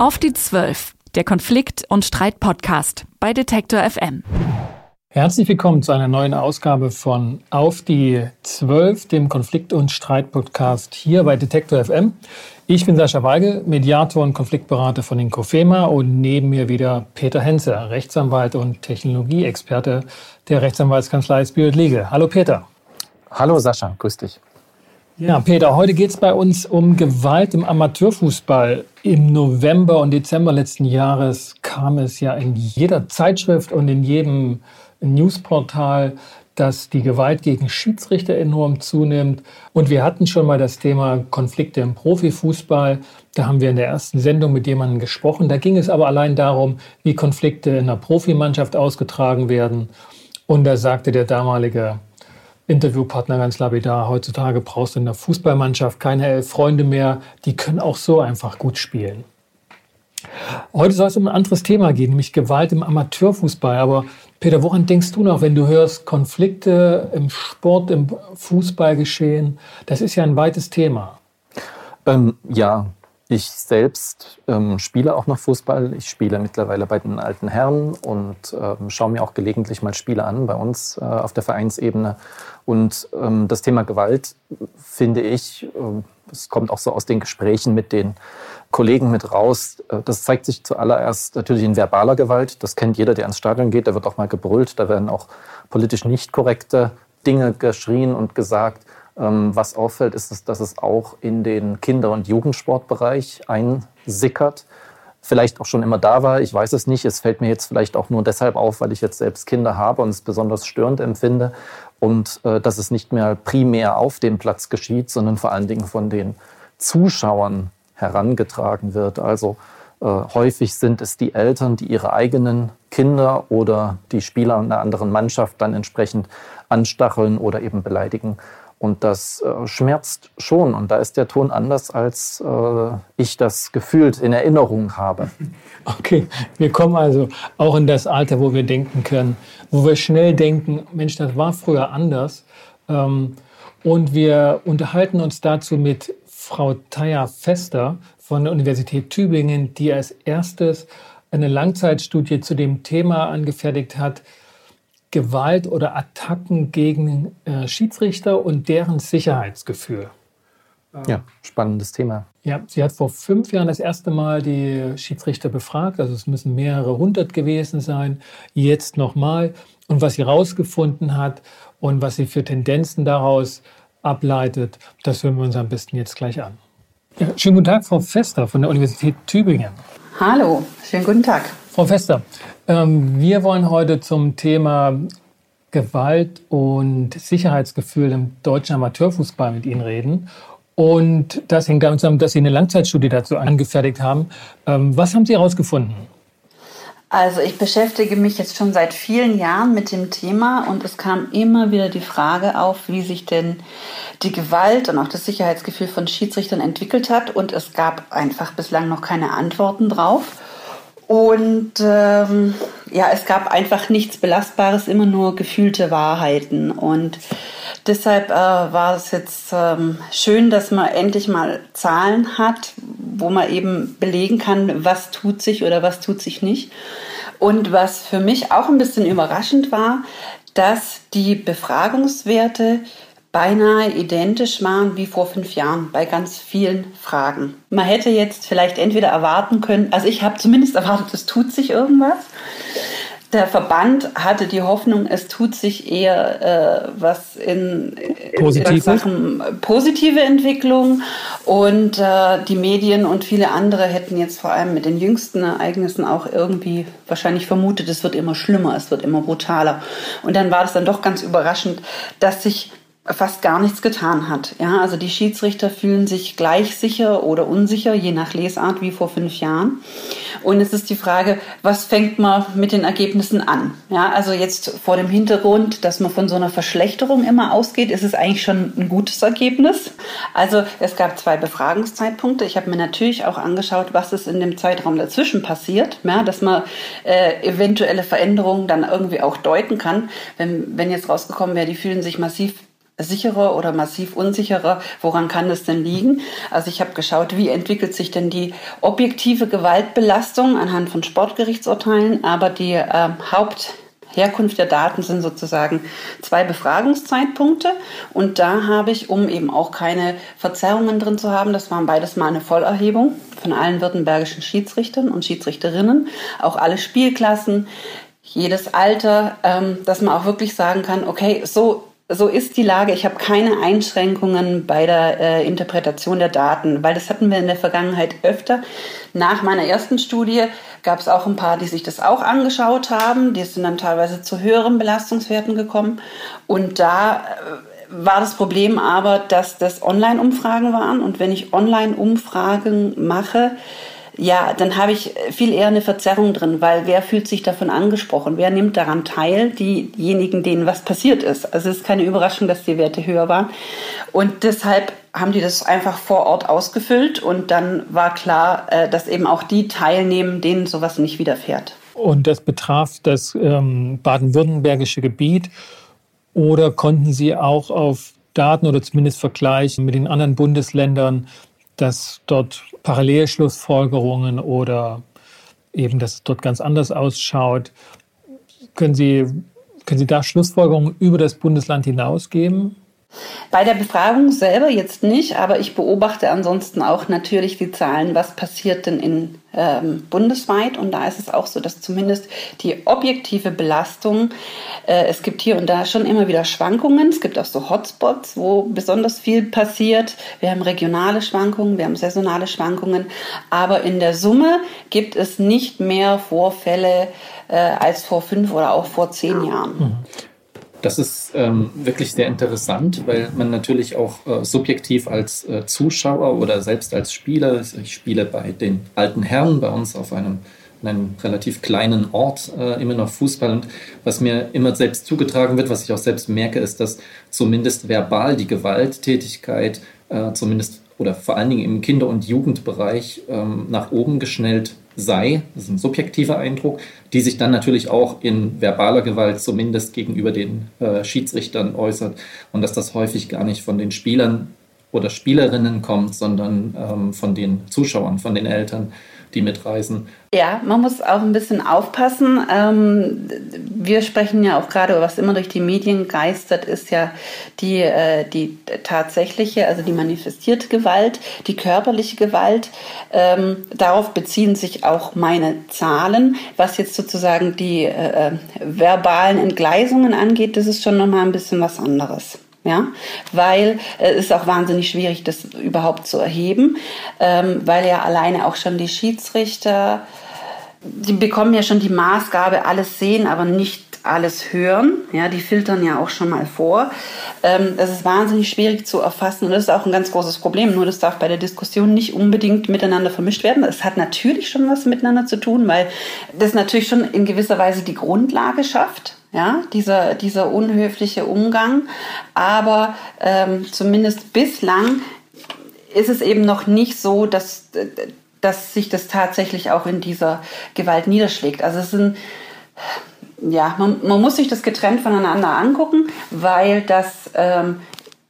Auf die Zwölf, der Konflikt- und Streit-Podcast bei Detektor FM. Herzlich willkommen zu einer neuen Ausgabe von Auf die Zwölf, dem Konflikt- und Streit-Podcast hier bei Detektor FM. Ich bin Sascha Weigel, Mediator und Konfliktberater von den COFEMA und neben mir wieder Peter Henze, Rechtsanwalt und Technologieexperte der Rechtsanwaltskanzlei Spirit Legal. Hallo Peter. Hallo Sascha, grüß dich. Ja, Peter, heute geht es bei uns um Gewalt im Amateurfußball. Im November und Dezember letzten Jahres kam es ja in jeder Zeitschrift und in jedem Newsportal dass die Gewalt gegen Schiedsrichter enorm zunimmt. Und wir hatten schon mal das Thema Konflikte im Profifußball. Da haben wir in der ersten Sendung mit jemandem gesprochen. Da ging es aber allein darum, wie Konflikte in einer Profimannschaft ausgetragen werden. Und da sagte der damalige Interviewpartner ganz lapidar, heutzutage brauchst du in der Fußballmannschaft keine elf Freunde mehr, die können auch so einfach gut spielen. Heute soll es um ein anderes Thema gehen, nämlich Gewalt im Amateurfußball. Aber Peter, woran denkst du noch, wenn du hörst Konflikte im Sport, im Fußball geschehen? Das ist ja ein weites Thema. Ähm, ja, ich selbst ähm, spiele auch noch Fußball. Ich spiele mittlerweile bei den alten Herren und ähm, schaue mir auch gelegentlich mal Spiele an bei uns äh, auf der Vereinsebene. Und ähm, das Thema Gewalt finde ich, äh, es kommt auch so aus den Gesprächen mit den Kollegen mit raus. Äh, das zeigt sich zuallererst natürlich in verbaler Gewalt. Das kennt jeder, der ins Stadion geht. Da wird auch mal gebrüllt. Da werden auch politisch nicht korrekte Dinge geschrien und gesagt. Ähm, was auffällt, ist, dass es auch in den Kinder- und Jugendsportbereich einsickert. Vielleicht auch schon immer da war, ich weiß es nicht. Es fällt mir jetzt vielleicht auch nur deshalb auf, weil ich jetzt selbst Kinder habe und es besonders störend empfinde. Und äh, dass es nicht mehr primär auf dem Platz geschieht, sondern vor allen Dingen von den Zuschauern herangetragen wird. Also äh, häufig sind es die Eltern, die ihre eigenen Kinder oder die Spieler einer anderen Mannschaft dann entsprechend anstacheln oder eben beleidigen. Und das äh, schmerzt schon. Und da ist der Ton anders, als äh, ich das gefühlt in Erinnerung habe. Okay, wir kommen also auch in das Alter, wo wir denken können, wo wir schnell denken, Mensch, das war früher anders. Ähm, und wir unterhalten uns dazu mit Frau Taya Fester von der Universität Tübingen, die als erstes eine Langzeitstudie zu dem Thema angefertigt hat, Gewalt oder Attacken gegen äh, Schiedsrichter und deren Sicherheitsgefühl. Ja, spannendes Thema. Ja, sie hat vor fünf Jahren das erste Mal die Schiedsrichter befragt, also es müssen mehrere hundert gewesen sein, jetzt nochmal. Und was sie herausgefunden hat und was sie für Tendenzen daraus ableitet, das hören wir uns am besten jetzt gleich an. Ja, schönen guten Tag, Frau Fester von der Universität Tübingen. Hallo, schönen guten Tag. Frau Fester, ähm, wir wollen heute zum Thema Gewalt und Sicherheitsgefühl im deutschen Amateurfußball mit Ihnen reden. Und das hängt damit zusammen, dass Sie eine Langzeitstudie dazu angefertigt haben. Ähm, was haben Sie herausgefunden? Also ich beschäftige mich jetzt schon seit vielen Jahren mit dem Thema und es kam immer wieder die Frage auf, wie sich denn die Gewalt und auch das Sicherheitsgefühl von Schiedsrichtern entwickelt hat und es gab einfach bislang noch keine Antworten drauf. Und ähm, ja, es gab einfach nichts Belastbares, immer nur gefühlte Wahrheiten. Und deshalb äh, war es jetzt ähm, schön, dass man endlich mal Zahlen hat, wo man eben belegen kann, was tut sich oder was tut sich nicht. Und was für mich auch ein bisschen überraschend war, dass die Befragungswerte beinahe identisch waren wie vor fünf Jahren bei ganz vielen Fragen. Man hätte jetzt vielleicht entweder erwarten können, also ich habe zumindest erwartet, es tut sich irgendwas. Der Verband hatte die Hoffnung, es tut sich eher äh, was in, positive. Sachen positive Entwicklung und äh, die Medien und viele andere hätten jetzt vor allem mit den jüngsten Ereignissen auch irgendwie wahrscheinlich vermutet, es wird immer schlimmer, es wird immer brutaler. Und dann war es dann doch ganz überraschend, dass sich fast gar nichts getan hat. Ja, also die Schiedsrichter fühlen sich gleich sicher oder unsicher, je nach Lesart wie vor fünf Jahren. Und es ist die Frage, was fängt man mit den Ergebnissen an? Ja, also jetzt vor dem Hintergrund, dass man von so einer Verschlechterung immer ausgeht, ist es eigentlich schon ein gutes Ergebnis. Also es gab zwei Befragungszeitpunkte. Ich habe mir natürlich auch angeschaut, was ist in dem Zeitraum dazwischen passiert, ja, dass man äh, eventuelle Veränderungen dann irgendwie auch deuten kann. Wenn, wenn jetzt rausgekommen wäre, die fühlen sich massiv sicherer oder massiv unsicherer. Woran kann das denn liegen? Also ich habe geschaut, wie entwickelt sich denn die objektive Gewaltbelastung anhand von Sportgerichtsurteilen, aber die äh, Haupt Herkunft der Daten sind sozusagen zwei Befragungszeitpunkte. Und da habe ich, um eben auch keine Verzerrungen drin zu haben, das waren beides mal eine Vollerhebung von allen württembergischen Schiedsrichtern und Schiedsrichterinnen, auch alle Spielklassen, jedes Alter, ähm, dass man auch wirklich sagen kann, okay, so so ist die Lage. Ich habe keine Einschränkungen bei der äh, Interpretation der Daten, weil das hatten wir in der Vergangenheit öfter. Nach meiner ersten Studie gab es auch ein paar, die sich das auch angeschaut haben. Die sind dann teilweise zu höheren Belastungswerten gekommen. Und da äh, war das Problem aber, dass das Online-Umfragen waren. Und wenn ich Online-Umfragen mache, ja, dann habe ich viel eher eine Verzerrung drin, weil wer fühlt sich davon angesprochen? Wer nimmt daran teil? Diejenigen, denen was passiert ist. Also es ist keine Überraschung, dass die Werte höher waren. Und deshalb haben die das einfach vor Ort ausgefüllt und dann war klar, äh, dass eben auch die teilnehmen, denen sowas nicht widerfährt. Und das betraf das ähm, baden-württembergische Gebiet oder konnten Sie auch auf Daten oder zumindest vergleichen mit den anderen Bundesländern dass dort Parallelschlussfolgerungen oder eben, dass es dort ganz anders ausschaut. Können Sie, können Sie da Schlussfolgerungen über das Bundesland hinaus geben? Bei der Befragung selber jetzt nicht, aber ich beobachte ansonsten auch natürlich die Zahlen, was passiert denn in ähm, bundesweit. Und da ist es auch so, dass zumindest die objektive Belastung, äh, es gibt hier und da schon immer wieder Schwankungen. Es gibt auch so Hotspots, wo besonders viel passiert. Wir haben regionale Schwankungen, wir haben saisonale Schwankungen. Aber in der Summe gibt es nicht mehr Vorfälle äh, als vor fünf oder auch vor zehn Jahren. Das ist ähm, wirklich sehr interessant, weil man natürlich auch äh, subjektiv als äh, Zuschauer oder selbst als Spieler, ich spiele bei den alten Herren bei uns auf einem, einem relativ kleinen Ort äh, immer noch Fußball. Und was mir immer selbst zugetragen wird, was ich auch selbst merke, ist, dass zumindest verbal die Gewalttätigkeit äh, zumindest oder vor allen Dingen im Kinder- und Jugendbereich ähm, nach oben geschnellt sei, das ist ein subjektiver Eindruck, die sich dann natürlich auch in verbaler Gewalt zumindest gegenüber den äh, Schiedsrichtern äußert und dass das häufig gar nicht von den Spielern oder Spielerinnen kommt, sondern ähm, von den Zuschauern, von den Eltern die mitreisen. Ja, man muss auch ein bisschen aufpassen. Ähm, wir sprechen ja auch gerade, was immer durch die Medien geistert, ist ja die, äh, die tatsächliche, also die manifestierte Gewalt, die körperliche Gewalt. Ähm, darauf beziehen sich auch meine Zahlen. Was jetzt sozusagen die äh, äh verbalen Entgleisungen angeht, das ist schon nochmal ein bisschen was anderes ja, weil äh, es ist auch wahnsinnig schwierig, das überhaupt zu erheben, ähm, weil ja alleine auch schon die Schiedsrichter, die bekommen ja schon die Maßgabe, alles sehen, aber nicht alles hören. Ja, die filtern ja auch schon mal vor. Ähm, das ist wahnsinnig schwierig zu erfassen und das ist auch ein ganz großes Problem. Nur das darf bei der Diskussion nicht unbedingt miteinander vermischt werden. Es hat natürlich schon was miteinander zu tun, weil das natürlich schon in gewisser Weise die Grundlage schafft ja, dieser, dieser unhöfliche Umgang. Aber ähm, zumindest bislang ist es eben noch nicht so, dass, dass sich das tatsächlich auch in dieser Gewalt niederschlägt. Also es sind, ja, man, man muss sich das getrennt voneinander angucken, weil das ähm,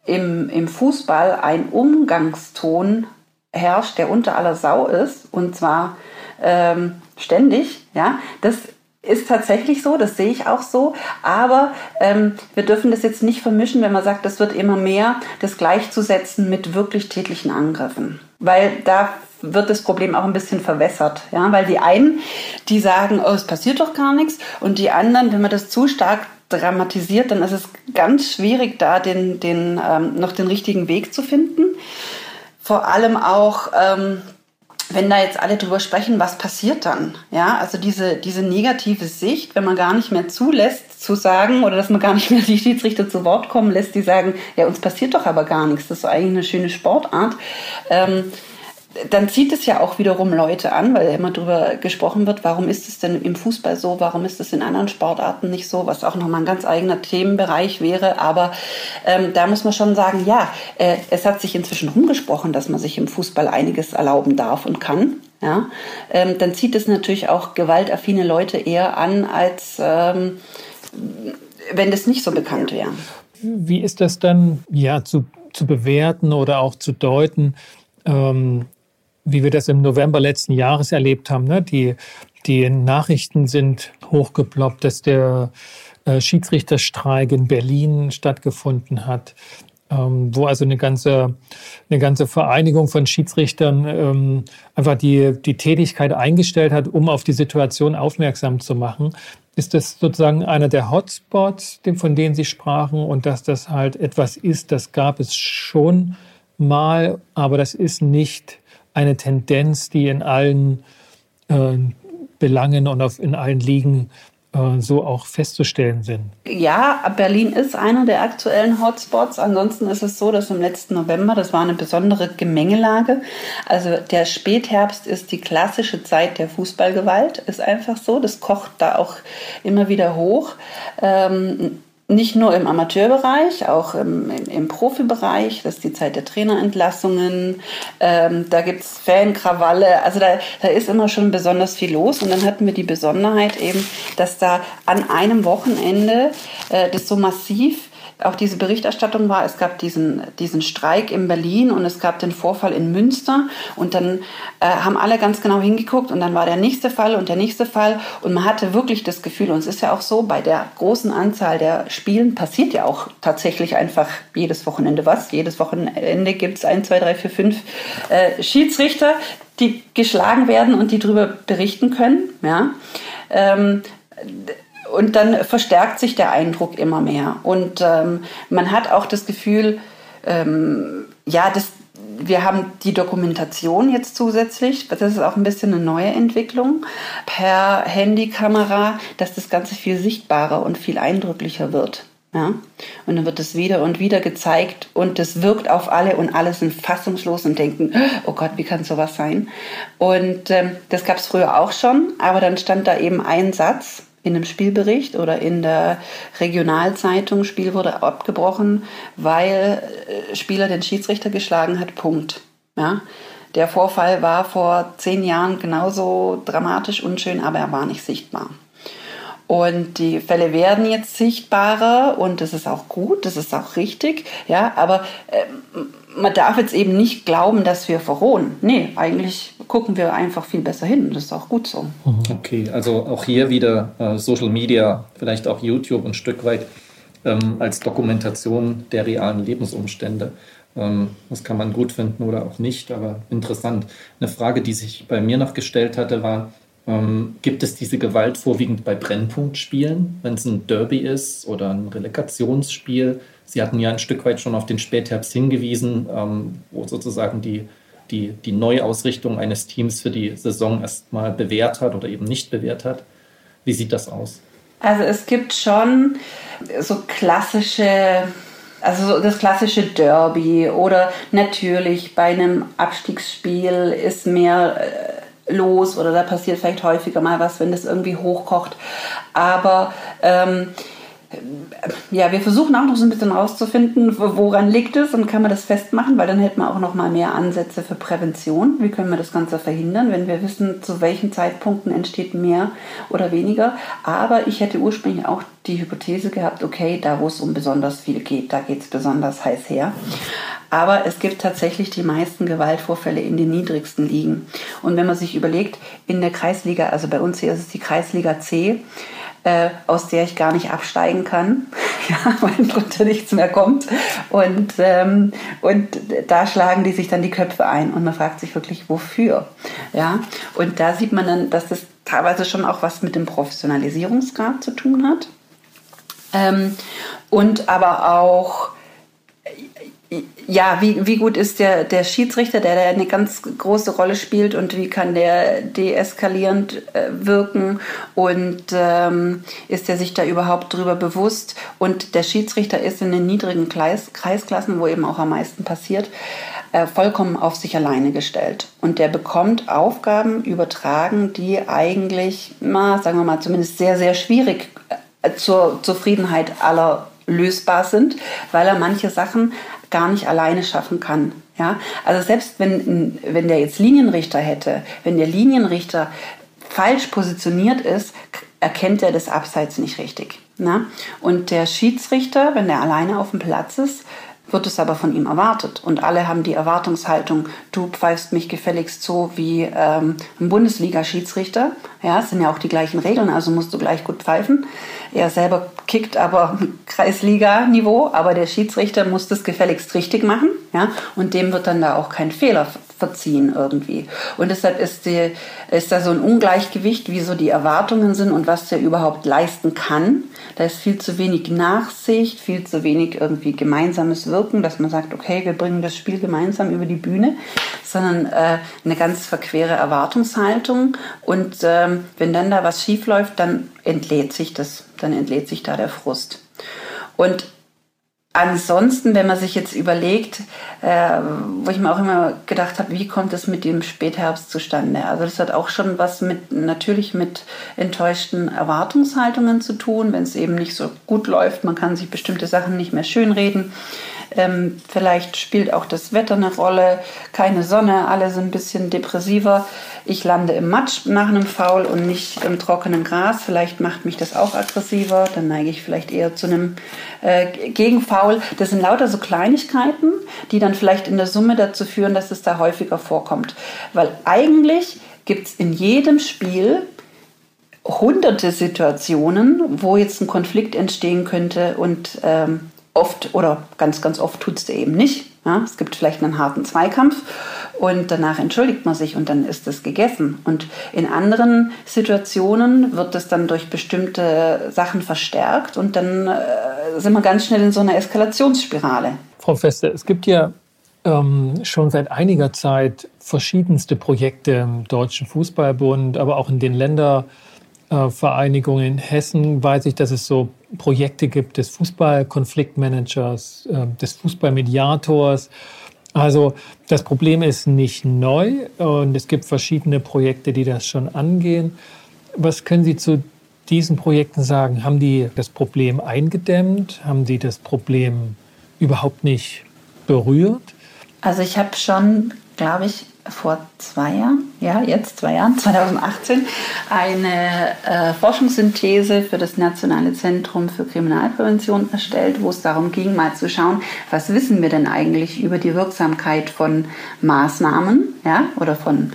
im, im Fußball ein Umgangston herrscht, der unter aller Sau ist, und zwar ähm, ständig, ja, das ist tatsächlich so, das sehe ich auch so. Aber ähm, wir dürfen das jetzt nicht vermischen, wenn man sagt, das wird immer mehr, das gleichzusetzen mit wirklich tätlichen Angriffen. Weil da wird das Problem auch ein bisschen verwässert. Ja? Weil die einen, die sagen, oh, es passiert doch gar nichts. Und die anderen, wenn man das zu stark dramatisiert, dann ist es ganz schwierig, da den, den, ähm, noch den richtigen Weg zu finden. Vor allem auch ähm, wenn da jetzt alle drüber sprechen, was passiert dann? Ja, also diese, diese negative Sicht, wenn man gar nicht mehr zulässt, zu sagen, oder dass man gar nicht mehr die Schiedsrichter zu Wort kommen lässt, die sagen, ja, uns passiert doch aber gar nichts, das ist eigentlich eine schöne Sportart. Ähm, dann zieht es ja auch wiederum Leute an, weil immer darüber gesprochen wird, warum ist es denn im Fußball so, warum ist es in anderen Sportarten nicht so, was auch nochmal ein ganz eigener Themenbereich wäre. Aber ähm, da muss man schon sagen, ja, äh, es hat sich inzwischen rumgesprochen, dass man sich im Fußball einiges erlauben darf und kann. Ja, ähm, dann zieht es natürlich auch gewaltaffine Leute eher an, als ähm, wenn das nicht so bekannt wäre. wie ist das dann ja, zu, zu bewerten oder auch zu deuten, ähm, wie wir das im November letzten Jahres erlebt haben? Ne? Die, die Nachrichten sind hochgeploppt, dass der äh, Schiedsrichterstreik in Berlin stattgefunden hat, ähm, wo also eine ganze, eine ganze Vereinigung von Schiedsrichtern ähm, einfach die, die Tätigkeit eingestellt hat, um auf die Situation aufmerksam zu machen. Ist das sozusagen einer der Hotspots, von denen Sie sprachen, und dass das halt etwas ist, das gab es schon mal, aber das ist nicht eine Tendenz, die in allen äh, Belangen und auf, in allen Ligen äh, so auch festzustellen sind. Ja, Berlin ist einer der aktuellen Hotspots. Ansonsten ist es so, dass im letzten November, das war eine besondere Gemengelage. Also der Spätherbst ist die klassische Zeit der Fußballgewalt, ist einfach so. Das kocht da auch immer wieder hoch. Ähm, nicht nur im Amateurbereich, auch im, im, im, Profibereich. Das ist die Zeit der Trainerentlassungen. Ähm, da gibt es Fankrawalle. Also da, da ist immer schon besonders viel los. Und dann hatten wir die Besonderheit eben, dass da an einem Wochenende äh, das so massiv auch diese Berichterstattung war, es gab diesen, diesen Streik in Berlin und es gab den Vorfall in Münster und dann äh, haben alle ganz genau hingeguckt und dann war der nächste Fall und der nächste Fall und man hatte wirklich das Gefühl, und es ist ja auch so, bei der großen Anzahl der Spielen passiert ja auch tatsächlich einfach jedes Wochenende was. Jedes Wochenende gibt es ein, zwei, drei, vier, fünf äh, Schiedsrichter, die geschlagen werden und die darüber berichten können. Ja. Ähm, und dann verstärkt sich der Eindruck immer mehr. Und ähm, man hat auch das Gefühl, ähm, ja, das, wir haben die Dokumentation jetzt zusätzlich. Das ist auch ein bisschen eine neue Entwicklung per Handykamera, dass das Ganze viel sichtbarer und viel eindrücklicher wird. Ja? Und dann wird es wieder und wieder gezeigt und das wirkt auf alle und alle sind fassungslos und denken, oh Gott, wie kann sowas sein? Und ähm, das gab es früher auch schon, aber dann stand da eben ein Satz, in einem Spielbericht oder in der Regionalzeitung, Spiel wurde abgebrochen, weil äh, Spieler den Schiedsrichter geschlagen hat, Punkt. Ja? Der Vorfall war vor zehn Jahren genauso dramatisch unschön, aber er war nicht sichtbar. Und die Fälle werden jetzt sichtbarer und das ist auch gut, das ist auch richtig, ja, aber äh, man darf jetzt eben nicht glauben, dass wir verrohen. Nee, eigentlich gucken wir einfach viel besser hin. Das ist auch gut so. Mhm. Okay, also auch hier wieder äh, Social Media, vielleicht auch YouTube ein Stück weit ähm, als Dokumentation der realen Lebensumstände. Ähm, das kann man gut finden oder auch nicht, aber interessant. Eine Frage, die sich bei mir noch gestellt hatte, war, ähm, gibt es diese Gewalt vorwiegend bei Brennpunktspielen, wenn es ein Derby ist oder ein Relegationsspiel? Sie hatten ja ein Stück weit schon auf den Spätherbst hingewiesen, ähm, wo sozusagen die, die, die Neuausrichtung eines Teams für die Saison erstmal bewährt hat oder eben nicht bewährt hat. Wie sieht das aus? Also es gibt schon so klassische, also das klassische Derby oder natürlich bei einem Abstiegsspiel ist mehr äh, los oder da passiert vielleicht häufiger mal was, wenn das irgendwie hochkocht. Aber ähm, ja, wir versuchen auch noch so ein bisschen rauszufinden, woran liegt es und kann man das festmachen, weil dann hätten wir auch noch mal mehr Ansätze für Prävention. Wie können wir das Ganze verhindern, wenn wir wissen, zu welchen Zeitpunkten entsteht mehr oder weniger. Aber ich hätte ursprünglich auch die Hypothese gehabt, okay, da wo es um besonders viel geht, da geht es besonders heiß her. Aber es gibt tatsächlich die meisten Gewaltvorfälle in den niedrigsten Ligen. Und wenn man sich überlegt, in der Kreisliga, also bei uns hier ist es die Kreisliga C, äh, aus der ich gar nicht absteigen kann, ja, weil drunter nichts mehr kommt. Und, ähm, und da schlagen die sich dann die Köpfe ein und man fragt sich wirklich, wofür. Ja? Und da sieht man dann, dass das teilweise schon auch was mit dem Professionalisierungsgrad zu tun hat. Ähm, und aber auch ja, wie, wie gut ist der, der Schiedsrichter, der da eine ganz große Rolle spielt und wie kann der deeskalierend äh, wirken und ähm, ist er sich da überhaupt drüber bewusst? Und der Schiedsrichter ist in den niedrigen Kreis, Kreisklassen, wo eben auch am meisten passiert, äh, vollkommen auf sich alleine gestellt. Und der bekommt Aufgaben übertragen, die eigentlich, na, sagen wir mal, zumindest sehr, sehr schwierig äh, zur Zufriedenheit aller lösbar sind, weil er manche Sachen gar nicht alleine schaffen kann. Ja? Also selbst wenn, wenn der jetzt Linienrichter hätte, wenn der Linienrichter falsch positioniert ist, erkennt er das Abseits nicht richtig. Na? Und der Schiedsrichter, wenn der alleine auf dem Platz ist, wird es aber von ihm erwartet. Und alle haben die Erwartungshaltung, du pfeifst mich gefälligst so wie ähm, ein Bundesliga-Schiedsrichter. Ja, es sind ja auch die gleichen Regeln, also musst du gleich gut pfeifen. Er selber kickt aber Kreisliga-Niveau, aber der Schiedsrichter muss das gefälligst richtig machen. Ja, und dem wird dann da auch kein Fehler verziehen irgendwie. Und deshalb ist, die, ist da so ein Ungleichgewicht, wie so die Erwartungen sind und was der überhaupt leisten kann. Da ist viel zu wenig Nachsicht, viel zu wenig irgendwie gemeinsames Wirken, dass man sagt, okay, wir bringen das Spiel gemeinsam über die Bühne, sondern äh, eine ganz verquere Erwartungshaltung. Und ähm, wenn dann da was schief läuft, dann entlädt sich das, dann entlädt sich da der Frust. Und Ansonsten, wenn man sich jetzt überlegt, äh, wo ich mir auch immer gedacht habe, wie kommt es mit dem Spätherbst zustande? Also das hat auch schon was mit natürlich mit enttäuschten Erwartungshaltungen zu tun, wenn es eben nicht so gut läuft. Man kann sich bestimmte Sachen nicht mehr schönreden. Ähm, vielleicht spielt auch das Wetter eine Rolle, keine Sonne, alle sind ein bisschen depressiver. Ich lande im Matsch nach einem Foul und nicht im trockenen Gras. Vielleicht macht mich das auch aggressiver. Dann neige ich vielleicht eher zu einem äh, Gegenfoul. Das sind lauter so Kleinigkeiten, die dann vielleicht in der Summe dazu führen, dass es da häufiger vorkommt. Weil eigentlich gibt es in jedem Spiel hunderte Situationen, wo jetzt ein Konflikt entstehen könnte und ähm, oft oder ganz, ganz oft tut es dir eben nicht. Ja? Es gibt vielleicht einen harten Zweikampf und danach entschuldigt man sich und dann ist es gegessen. Und in anderen Situationen wird es dann durch bestimmte Sachen verstärkt und dann äh, sind wir ganz schnell in so einer Eskalationsspirale. Frau Feste, es gibt ja ähm, schon seit einiger Zeit verschiedenste Projekte im Deutschen Fußballbund, aber auch in den Ländervereinigungen in Hessen weiß ich, dass es so Projekte gibt des Fußballkonfliktmanagers, äh, des Fußballmediators. Also das Problem ist nicht neu und es gibt verschiedene Projekte, die das schon angehen. Was können Sie zu diesen Projekten sagen? Haben die das Problem eingedämmt? Haben die das Problem überhaupt nicht berührt? Also ich habe schon, glaube ich, vor zwei Jahren, ja, jetzt zwei Jahren, 2018, eine äh, Forschungssynthese für das Nationale Zentrum für Kriminalprävention erstellt, wo es darum ging, mal zu schauen, was wissen wir denn eigentlich über die Wirksamkeit von Maßnahmen, ja, oder von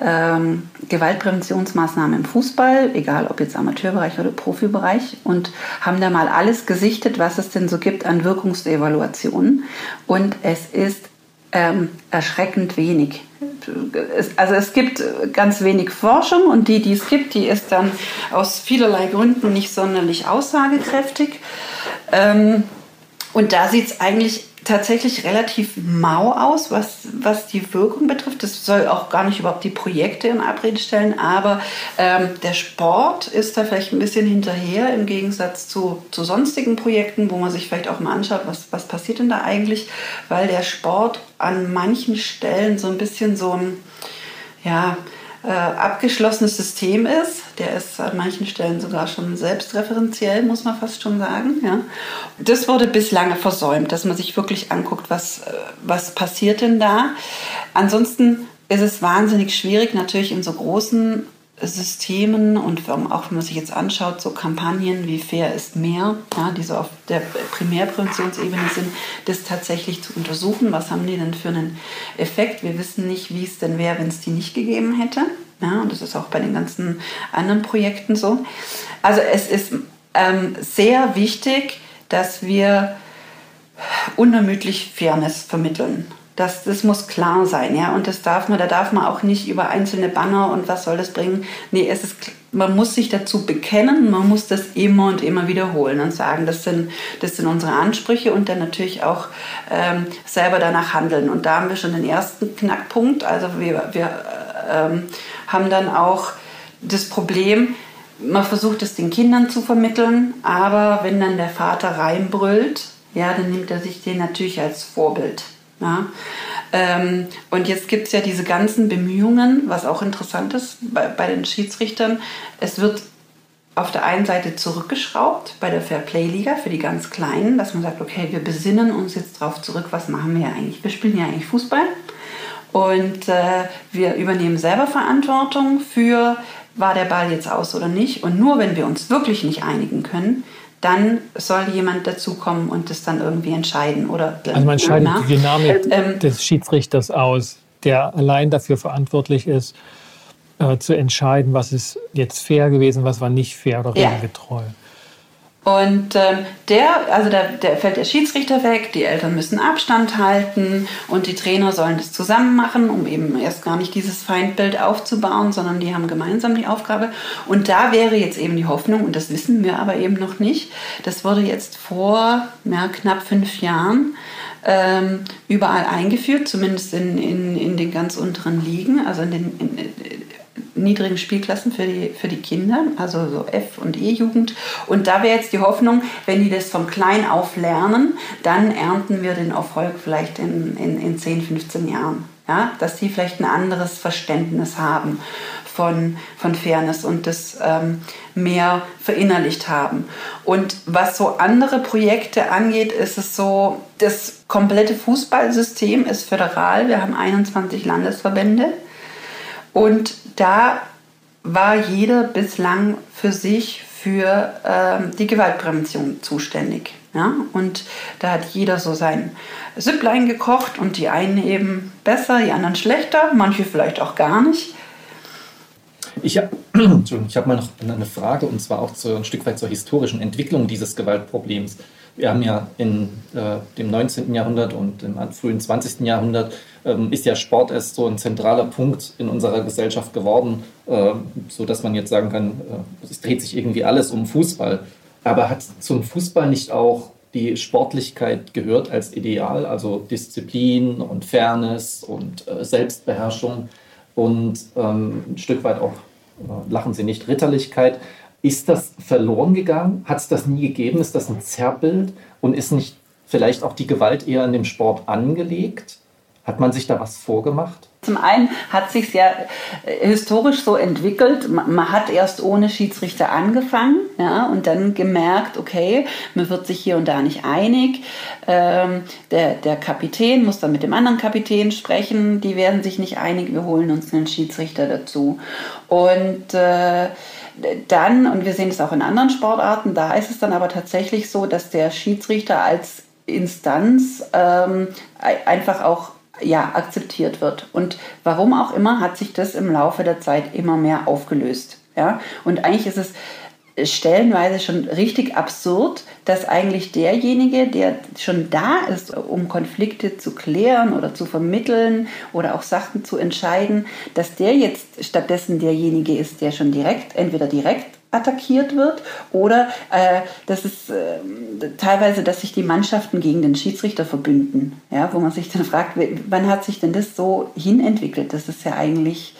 ähm, Gewaltpräventionsmaßnahmen im Fußball, egal ob jetzt Amateurbereich oder Profibereich, und haben da mal alles gesichtet, was es denn so gibt an Wirkungsevaluationen. Und es ist ähm, erschreckend wenig. also es gibt ganz wenig Forschung und die, die es gibt, die ist dann aus vielerlei Gründen nicht sonderlich aussagekräftig. Ähm, und da sieht es eigentlich tatsächlich relativ mau aus, was, was die Wirkung betrifft. Das soll auch gar nicht überhaupt die Projekte in Abrede stellen, aber ähm, der Sport ist da vielleicht ein bisschen hinterher im Gegensatz zu, zu sonstigen Projekten, wo man sich vielleicht auch mal anschaut, was, was passiert denn da eigentlich, weil der Sport an manchen Stellen so ein bisschen so ein, ja, äh, abgeschlossenes System ist. Der ist an manchen Stellen sogar schon selbstreferenziell, muss man fast schon sagen. Ja. Das wurde bislang versäumt, dass man sich wirklich anguckt, was, äh, was passiert denn da. Ansonsten ist es wahnsinnig schwierig, natürlich in so großen Systemen und auch wenn man sich jetzt anschaut, so Kampagnen wie Fair ist mehr, ja, die so auf der Primärpräventionsebene sind, das tatsächlich zu untersuchen. Was haben die denn für einen Effekt? Wir wissen nicht, wie es denn wäre, wenn es die nicht gegeben hätte. Ja, und das ist auch bei den ganzen anderen Projekten so. Also es ist ähm, sehr wichtig, dass wir unermüdlich Fairness vermitteln. Das, das muss klar sein, ja. Und das darf man, da darf man auch nicht über einzelne Banner und was soll das bringen. Nee, es ist, man muss sich dazu bekennen, man muss das immer und immer wiederholen und sagen, das sind, das sind unsere Ansprüche und dann natürlich auch ähm, selber danach handeln. Und da haben wir schon den ersten Knackpunkt. Also wir, wir ähm, haben dann auch das Problem, man versucht es den Kindern zu vermitteln, aber wenn dann der Vater reinbrüllt, ja, dann nimmt er sich den natürlich als Vorbild. Ja. Ähm, und jetzt gibt es ja diese ganzen Bemühungen, was auch interessant ist bei, bei den Schiedsrichtern. Es wird auf der einen Seite zurückgeschraubt bei der Fairplay-Liga für die ganz Kleinen, dass man sagt, okay, wir besinnen uns jetzt darauf zurück, was machen wir eigentlich? Wir spielen ja eigentlich Fußball und äh, wir übernehmen selber Verantwortung für, war der Ball jetzt aus oder nicht. Und nur wenn wir uns wirklich nicht einigen können, dann soll jemand dazukommen und das dann irgendwie entscheiden. Oder, also man scheidet na? die Dynamik ähm, des Schiedsrichters aus, der allein dafür verantwortlich ist, äh, zu entscheiden, was ist jetzt fair gewesen, was war nicht fair oder regelgetreu. Und ähm, der, also da, der fällt der Schiedsrichter weg, die Eltern müssen Abstand halten und die Trainer sollen das zusammen machen, um eben erst gar nicht dieses Feindbild aufzubauen, sondern die haben gemeinsam die Aufgabe. Und da wäre jetzt eben die Hoffnung, und das wissen wir aber eben noch nicht, das wurde jetzt vor ja, knapp fünf Jahren ähm, überall eingeführt, zumindest in, in, in den ganz unteren Ligen, also in den, in, niedrigen Spielklassen für die, für die Kinder, also so F- und E-Jugend. Und da wäre jetzt die Hoffnung, wenn die das von klein auf lernen, dann ernten wir den Erfolg vielleicht in, in, in 10, 15 Jahren. Ja? Dass sie vielleicht ein anderes Verständnis haben von, von Fairness und das ähm, mehr verinnerlicht haben. Und was so andere Projekte angeht, ist es so, das komplette Fußballsystem ist föderal. Wir haben 21 Landesverbände. Und da war jeder bislang für sich für ähm, die Gewaltprävention zuständig. Ja? Und da hat jeder so sein Süpplein gekocht und die einen eben besser, die anderen schlechter, manche vielleicht auch gar nicht. Ich, ich habe mal noch eine Frage und zwar auch zu, ein Stück weit zur historischen Entwicklung dieses Gewaltproblems. Wir haben ja in äh, dem 19. Jahrhundert und im frühen 20. Jahrhundert ähm, ist ja Sport erst so ein zentraler Punkt in unserer Gesellschaft geworden, äh, so dass man jetzt sagen kann, äh, es dreht sich irgendwie alles um Fußball. Aber hat zum Fußball nicht auch die Sportlichkeit gehört als Ideal, also Disziplin und Fairness und äh, Selbstbeherrschung und ähm, ein Stück weit auch, äh, lachen Sie nicht, Ritterlichkeit. Ist das verloren gegangen? Hat es das nie gegeben? Ist das ein Zerrbild? Und ist nicht vielleicht auch die Gewalt eher in dem Sport angelegt? Hat man sich da was vorgemacht? Zum einen hat sich ja äh, historisch so entwickelt. Man hat erst ohne Schiedsrichter angefangen, ja, und dann gemerkt, okay, man wird sich hier und da nicht einig. Ähm, der, der Kapitän muss dann mit dem anderen Kapitän sprechen. Die werden sich nicht einig. Wir holen uns einen Schiedsrichter dazu. Und äh, dann, und wir sehen es auch in anderen Sportarten, da ist es dann aber tatsächlich so, dass der Schiedsrichter als Instanz ähm, einfach auch ja, akzeptiert wird. Und warum auch immer hat sich das im Laufe der Zeit immer mehr aufgelöst. Ja? Und eigentlich ist es stellenweise schon richtig absurd, dass eigentlich derjenige, der schon da ist, um Konflikte zu klären oder zu vermitteln oder auch Sachen zu entscheiden, dass der jetzt stattdessen derjenige ist, der schon direkt, entweder direkt attackiert wird oder äh, dass es äh, teilweise, dass sich die Mannschaften gegen den Schiedsrichter verbünden, ja, wo man sich dann fragt, wann hat sich denn das so hinentwickelt? Das ist ja eigentlich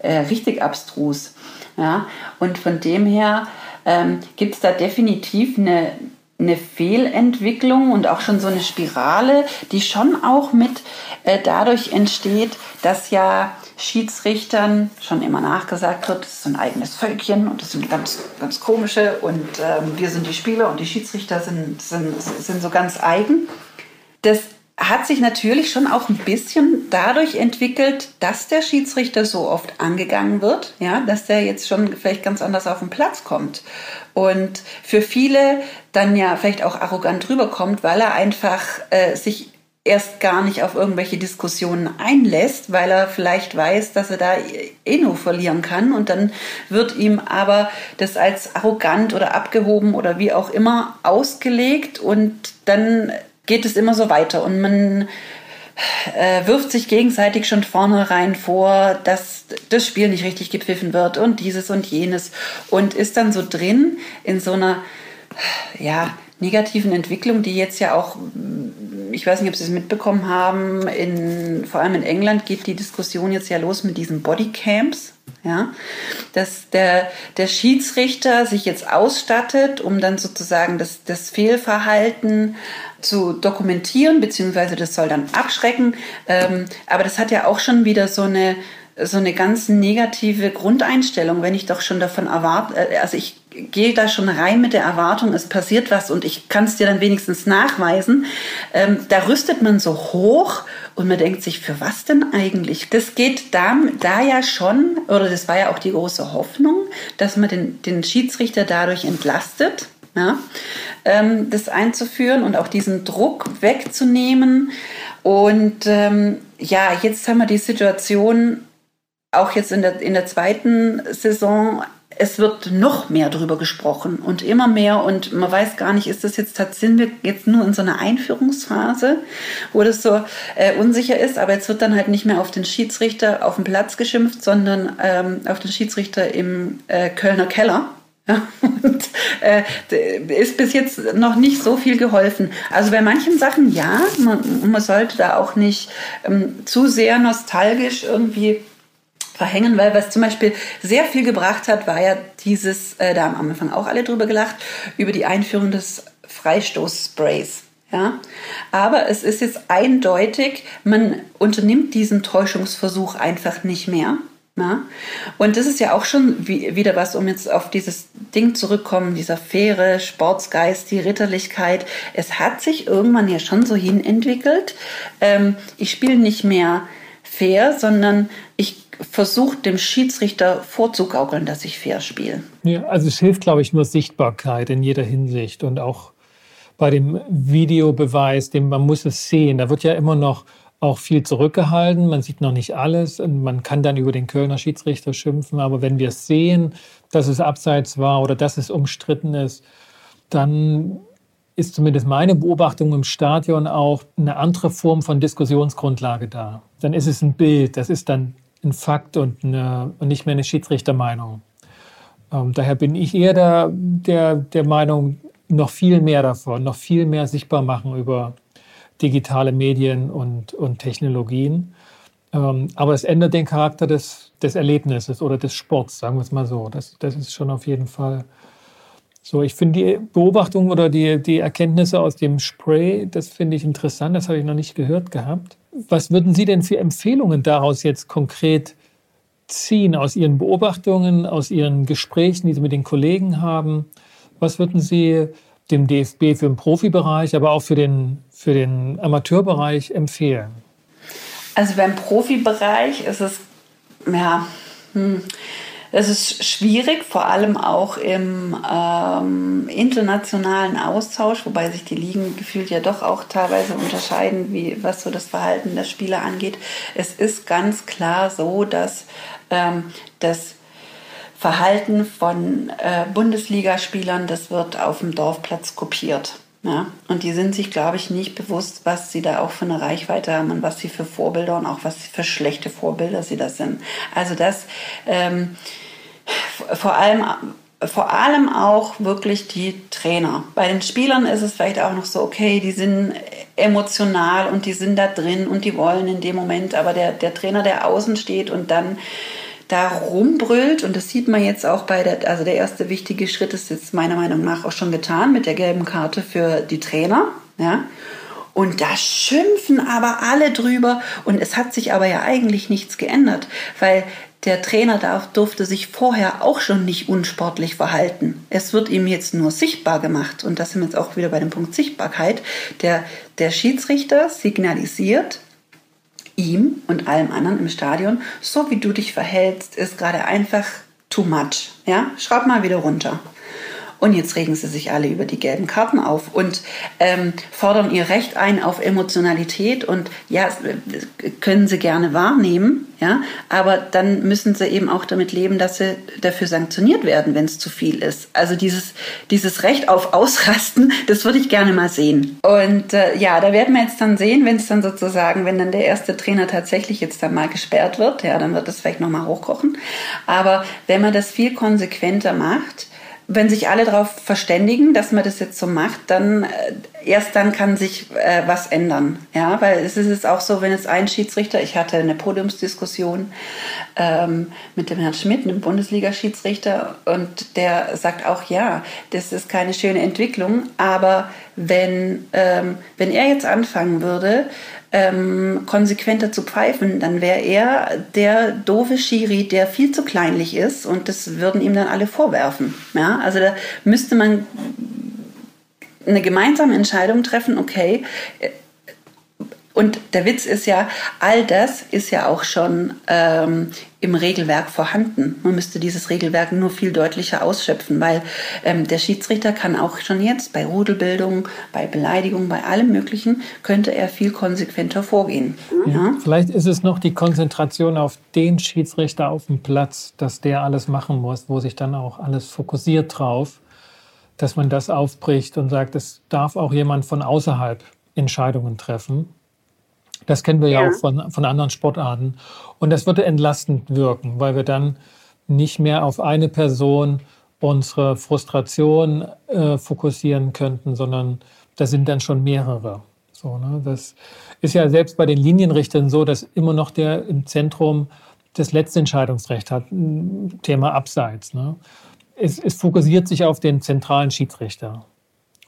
äh, richtig abstrus. Ja? Und von dem her ähm, gibt es da definitiv eine, eine Fehlentwicklung und auch schon so eine Spirale, die schon auch mit äh, dadurch entsteht, dass ja Schiedsrichtern schon immer nachgesagt wird, das ist ein eigenes Völkchen und das sind ganz, ganz komische und ähm, wir sind die Spieler und die Schiedsrichter sind, sind, sind so ganz eigen. Das hat sich natürlich schon auch ein bisschen dadurch entwickelt, dass der Schiedsrichter so oft angegangen wird, ja, dass der jetzt schon vielleicht ganz anders auf den Platz kommt. Und für viele dann ja vielleicht auch arrogant rüberkommt, weil er einfach äh, sich erst gar nicht auf irgendwelche Diskussionen einlässt, weil er vielleicht weiß, dass er da eh nur verlieren kann. Und dann wird ihm aber das als arrogant oder abgehoben oder wie auch immer ausgelegt. Und dann geht es immer so weiter und man äh, wirft sich gegenseitig schon vornherein vor, dass das Spiel nicht richtig gepfiffen wird und dieses und jenes und ist dann so drin in so einer ja, negativen Entwicklung, die jetzt ja auch, ich weiß nicht, ob Sie es mitbekommen haben, in, vor allem in England geht die Diskussion jetzt ja los mit diesen Bodycams. Ja, dass der, der Schiedsrichter sich jetzt ausstattet, um dann sozusagen das, das Fehlverhalten zu dokumentieren, beziehungsweise das soll dann abschrecken. Ähm, aber das hat ja auch schon wieder so eine, so eine ganz negative Grundeinstellung, wenn ich doch schon davon erwarte, äh, also ich gehe da schon rein mit der Erwartung, es passiert was und ich kann es dir dann wenigstens nachweisen. Ähm, da rüstet man so hoch und man denkt sich, für was denn eigentlich? Das geht da, da ja schon, oder das war ja auch die große Hoffnung, dass man den, den Schiedsrichter dadurch entlastet ja, ähm, das einzuführen und auch diesen Druck wegzunehmen. Und ähm, ja, jetzt haben wir die Situation, auch jetzt in der, in der zweiten Saison, es wird noch mehr darüber gesprochen und immer mehr und man weiß gar nicht, ist das jetzt, wir jetzt nur in so einer Einführungsphase, wo das so äh, unsicher ist, aber jetzt wird dann halt nicht mehr auf den Schiedsrichter auf dem Platz geschimpft, sondern ähm, auf den Schiedsrichter im äh, Kölner Keller. Und äh, ist bis jetzt noch nicht so viel geholfen. Also bei manchen Sachen ja, man, man sollte da auch nicht ähm, zu sehr nostalgisch irgendwie verhängen, weil was zum Beispiel sehr viel gebracht hat, war ja dieses, äh, da haben am Anfang auch alle drüber gelacht, über die Einführung des Freistoßsprays. Ja, aber es ist jetzt eindeutig, man unternimmt diesen Täuschungsversuch einfach nicht mehr. Ja? Und das ist ja auch schon wie, wieder was, um jetzt auf dieses Ding zurückkommen, dieser faire Sportsgeist, die Ritterlichkeit. Es hat sich irgendwann ja schon so hin entwickelt. Ähm, ich spiele nicht mehr fair, sondern ich versuche dem Schiedsrichter vorzugaukeln, dass ich fair spiele. Ja, also es hilft, glaube ich, nur Sichtbarkeit in jeder Hinsicht und auch bei dem Videobeweis, dem man muss es sehen. Da wird ja immer noch auch viel zurückgehalten. Man sieht noch nicht alles und man kann dann über den Kölner Schiedsrichter schimpfen. Aber wenn wir sehen, dass es abseits war oder dass es umstritten ist, dann ist zumindest meine Beobachtung im Stadion auch eine andere Form von Diskussionsgrundlage da. Dann ist es ein Bild, das ist dann ein Fakt und, eine, und nicht mehr eine Schiedsrichtermeinung. Ähm, daher bin ich eher der, der, der Meinung, noch viel mehr davon, noch viel mehr sichtbar machen über digitale Medien und, und Technologien. Ähm, aber es ändert den Charakter des, des Erlebnisses oder des Sports, sagen wir es mal so. Das, das ist schon auf jeden Fall so. Ich finde die Beobachtung oder die, die Erkenntnisse aus dem Spray, das finde ich interessant, das habe ich noch nicht gehört gehabt. Was würden Sie denn für Empfehlungen daraus jetzt konkret ziehen, aus Ihren Beobachtungen, aus Ihren Gesprächen, die Sie mit den Kollegen haben? Was würden Sie dem DFB für den Profibereich, aber auch für den, für den Amateurbereich empfehlen? Also beim Profibereich ist es, ja, hm, es ist schwierig, vor allem auch im ähm, internationalen Austausch, wobei sich die Ligen gefühlt ja doch auch teilweise unterscheiden, wie, was so das Verhalten der Spieler angeht. Es ist ganz klar so, dass ähm, das Verhalten von äh, Bundesligaspielern, das wird auf dem Dorfplatz kopiert. Ja, und die sind sich, glaube ich, nicht bewusst, was sie da auch für eine Reichweite haben und was sie für Vorbilder und auch was für schlechte Vorbilder sie da sind. Also das ähm, vor allem vor allem auch wirklich die Trainer. Bei den Spielern ist es vielleicht auch noch so, okay, die sind emotional und die sind da drin und die wollen in dem Moment, aber der, der Trainer, der außen steht und dann da rumbrüllt und das sieht man jetzt auch bei der, also der erste wichtige Schritt ist jetzt meiner Meinung nach auch schon getan mit der gelben Karte für die Trainer, ja. Und da schimpfen aber alle drüber und es hat sich aber ja eigentlich nichts geändert, weil der Trainer darf, durfte sich vorher auch schon nicht unsportlich verhalten. Es wird ihm jetzt nur sichtbar gemacht. Und das sind wir jetzt auch wieder bei dem Punkt Sichtbarkeit. Der, der Schiedsrichter signalisiert, ihm und allem anderen im Stadion, so wie du dich verhältst, ist gerade einfach too much. Ja, schraub mal wieder runter. Und jetzt regen sie sich alle über die gelben Karten auf und ähm, fordern ihr Recht ein auf Emotionalität. Und ja, können sie gerne wahrnehmen, ja, aber dann müssen sie eben auch damit leben, dass sie dafür sanktioniert werden, wenn es zu viel ist. Also dieses, dieses Recht auf Ausrasten, das würde ich gerne mal sehen. Und äh, ja, da werden wir jetzt dann sehen, wenn es dann sozusagen, wenn dann der erste Trainer tatsächlich jetzt dann mal gesperrt wird, ja, dann wird es vielleicht nochmal hochkochen. Aber wenn man das viel konsequenter macht, wenn sich alle darauf verständigen, dass man das jetzt so macht, dann äh, erst dann kann sich äh, was ändern. Ja, weil es ist jetzt auch so, wenn jetzt ein Schiedsrichter, ich hatte eine Podiumsdiskussion ähm, mit dem Herrn Schmidt, einem Bundesliga-Schiedsrichter, und der sagt auch, ja, das ist keine schöne Entwicklung, aber wenn, ähm, wenn er jetzt anfangen würde, ähm, konsequenter zu pfeifen, dann wäre er der doofe Schiri, der viel zu kleinlich ist und das würden ihm dann alle vorwerfen. Ja? Also da müsste man eine gemeinsame Entscheidung treffen, okay, und der Witz ist ja, all das ist ja auch schon ähm, im Regelwerk vorhanden. Man müsste dieses Regelwerk nur viel deutlicher ausschöpfen, weil ähm, der Schiedsrichter kann auch schon jetzt bei Rudelbildung, bei Beleidigung, bei allem Möglichen, könnte er viel konsequenter vorgehen. Ja. Ja. Vielleicht ist es noch die Konzentration auf den Schiedsrichter auf dem Platz, dass der alles machen muss, wo sich dann auch alles fokussiert drauf, dass man das aufbricht und sagt, es darf auch jemand von außerhalb Entscheidungen treffen. Das kennen wir ja, ja auch von, von anderen Sportarten. Und das würde entlastend wirken, weil wir dann nicht mehr auf eine Person unsere Frustration äh, fokussieren könnten, sondern da sind dann schon mehrere. So, ne? Das ist ja selbst bei den Linienrichtern so, dass immer noch der im Zentrum das letzte Entscheidungsrecht hat, Thema Abseits. Ne? Es, es, fokussiert sich auf den zentralen Schiedsrichter.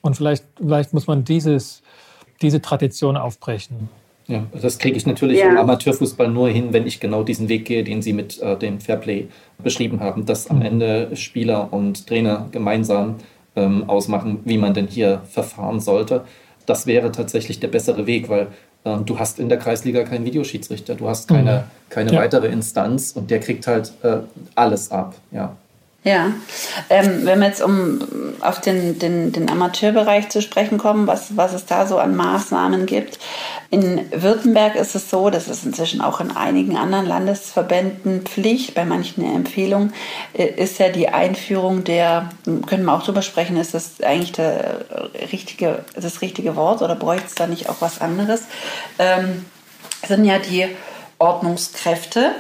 Und vielleicht, vielleicht muss man dieses, diese Tradition aufbrechen. Ja, das kriege ich natürlich ja. im Amateurfußball nur hin, wenn ich genau diesen Weg gehe, den Sie mit äh, dem Fairplay beschrieben haben, dass am mhm. Ende Spieler und Trainer gemeinsam ähm, ausmachen, wie man denn hier verfahren sollte. Das wäre tatsächlich der bessere Weg, weil äh, du hast in der Kreisliga keinen Videoschiedsrichter, du hast keine, mhm. keine ja. weitere Instanz und der kriegt halt äh, alles ab. Ja. Ja, ähm, wenn wir jetzt um auf den, den, den Amateurbereich zu sprechen kommen, was, was es da so an Maßnahmen gibt. In Württemberg ist es so, das ist inzwischen auch in einigen anderen Landesverbänden Pflicht, bei manchen eine Empfehlung, äh, ist ja die Einführung der, können wir auch drüber sprechen, ist das eigentlich der richtige, das richtige Wort oder bräuchte es da nicht auch was anderes? Ähm, sind ja die Ordnungskräfte,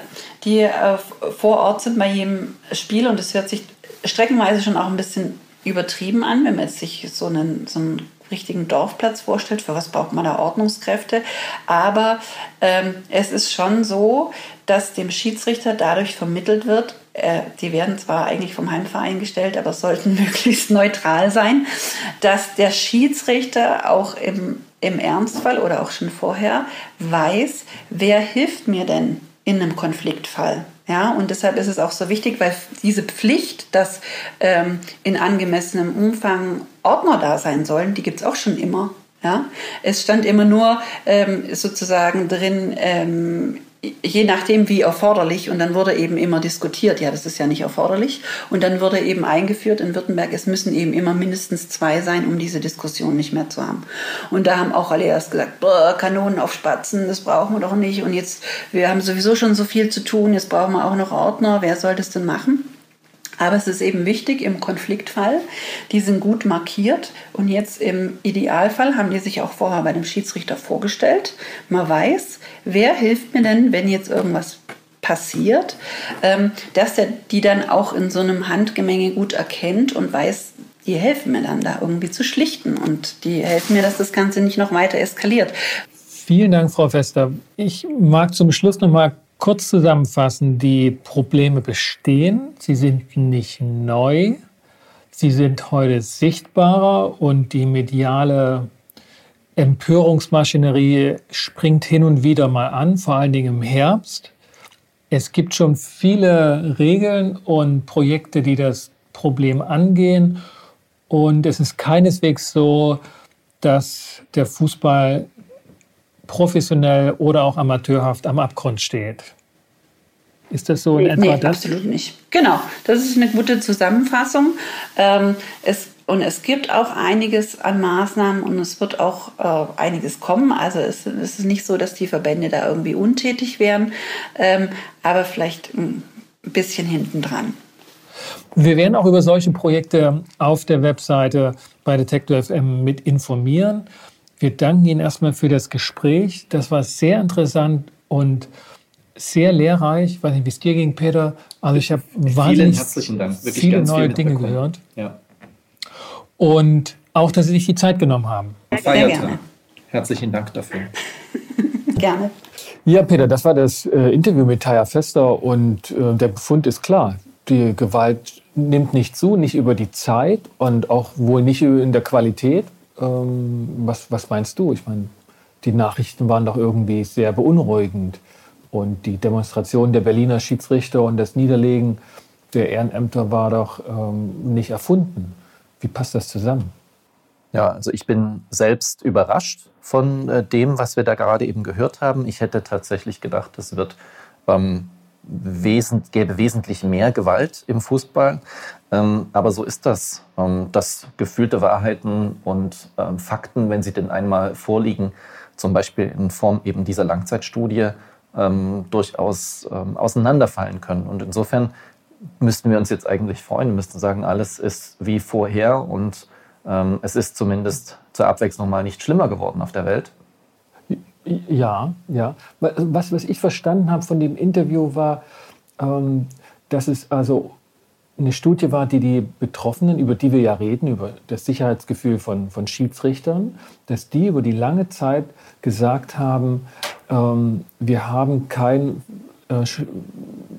die äh, vor Ort sind bei jedem Spiel und es hört sich streckenweise schon auch ein bisschen übertrieben an, wenn man sich so einen, so einen richtigen Dorfplatz vorstellt, für was braucht man da Ordnungskräfte. Aber ähm, es ist schon so, dass dem Schiedsrichter dadurch vermittelt wird, äh, die werden zwar eigentlich vom Heimverein gestellt, aber sollten möglichst neutral sein, dass der Schiedsrichter auch im im Ernstfall oder auch schon vorher weiß, wer hilft mir denn in einem Konfliktfall. Ja, und deshalb ist es auch so wichtig, weil diese Pflicht, dass ähm, in angemessenem Umfang Ordner da sein sollen, die gibt es auch schon immer. Ja, es stand immer nur ähm, sozusagen drin, ähm, je nachdem wie erforderlich und dann wurde eben immer diskutiert, ja, das ist ja nicht erforderlich und dann wurde eben eingeführt in Württemberg, es müssen eben immer mindestens zwei sein, um diese Diskussion nicht mehr zu haben. Und da haben auch alle erst gesagt, Kanonen auf Spatzen, das brauchen wir doch nicht und jetzt, wir haben sowieso schon so viel zu tun, jetzt brauchen wir auch noch Ordner, wer soll das denn machen? Aber es ist eben wichtig im Konfliktfall, die sind gut markiert und jetzt im Idealfall haben die sich auch vorher bei dem Schiedsrichter vorgestellt. Man weiß, wer hilft mir denn, wenn jetzt irgendwas passiert, ähm, dass der die dann auch in so einem Handgemenge gut erkennt und weiß, die helfen mir dann da irgendwie zu schlichten und die helfen mir, dass das Ganze nicht noch weiter eskaliert. Vielen Dank, Frau Fester. Ich mag zum Schluss noch mal kurz zusammenfassen, die Probleme bestehen, sie sind nicht neu, sie sind heute sichtbarer und die mediale Empörungsmaschinerie springt hin und wieder mal an, vor allen Dingen im Herbst. Es gibt schon viele Regeln und Projekte, die das Problem angehen. Und es ist keineswegs so, dass der Fußball professionell oder auch amateurhaft am Abgrund steht. Ist das so in etwa nee, das? Absolut nicht. Genau, das ist eine gute Zusammenfassung. Ähm, es, und es gibt auch einiges an Maßnahmen und es wird auch äh, einiges kommen. Also es, es, ist nicht so, dass die Verbände da irgendwie untätig wären, ähm, aber vielleicht ein bisschen hinten dran. Wir werden auch über solche Projekte auf der Webseite bei Detektor FM mit informieren. Wir danken Ihnen erstmal für das Gespräch. Das war sehr interessant und sehr lehrreich. Ich weiß nicht, wie es dir ging, Peter. Also ich habe wahnsinnig viele neue Dinge gehört. Ja. Und auch, dass Sie sich die Zeit genommen haben. Sehr gerne. Herzlichen Dank dafür. gerne. Ja, Peter, das war das äh, Interview mit Taya Fester und äh, der Befund ist klar. Die Gewalt nimmt nicht zu, nicht über die Zeit und auch wohl nicht in der Qualität. Ähm, was, was meinst du? Ich meine, die Nachrichten waren doch irgendwie sehr beunruhigend. Und die Demonstration der Berliner Schiedsrichter und das Niederlegen der Ehrenämter war doch ähm, nicht erfunden. Wie passt das zusammen? Ja, also ich bin selbst überrascht von äh, dem, was wir da gerade eben gehört haben. Ich hätte tatsächlich gedacht, es wird ähm, wesent, gäbe wesentlich mehr Gewalt im Fußball. Ähm, aber so ist das, ähm, dass gefühlte Wahrheiten und ähm, Fakten, wenn sie denn einmal vorliegen, zum Beispiel in Form eben dieser Langzeitstudie, ähm, durchaus ähm, auseinanderfallen können. Und insofern müssten wir uns jetzt eigentlich freuen, wir müssten sagen, alles ist wie vorher und ähm, es ist zumindest zur Abwechslung mal nicht schlimmer geworden auf der Welt. Ja, ja. Was, was ich verstanden habe von dem Interview war, ähm, dass es also eine Studie war, die die Betroffenen, über die wir ja reden, über das Sicherheitsgefühl von, von Schiedsrichtern, dass die über die lange Zeit gesagt haben, ähm, wir haben kein äh, sch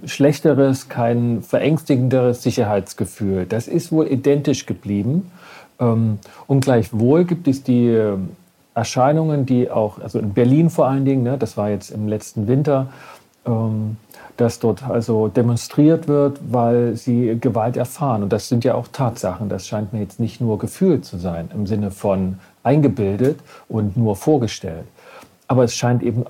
schlechteres, kein verängstigenderes Sicherheitsgefühl. Das ist wohl identisch geblieben. Ähm, und gleichwohl gibt es die äh, Erscheinungen, die auch, also in Berlin vor allen Dingen, ne, das war jetzt im letzten Winter, ähm, dass dort also demonstriert wird, weil sie Gewalt erfahren. Und das sind ja auch Tatsachen. Das scheint mir jetzt nicht nur gefühlt zu sein, im Sinne von eingebildet und nur vorgestellt. Aber es scheint eben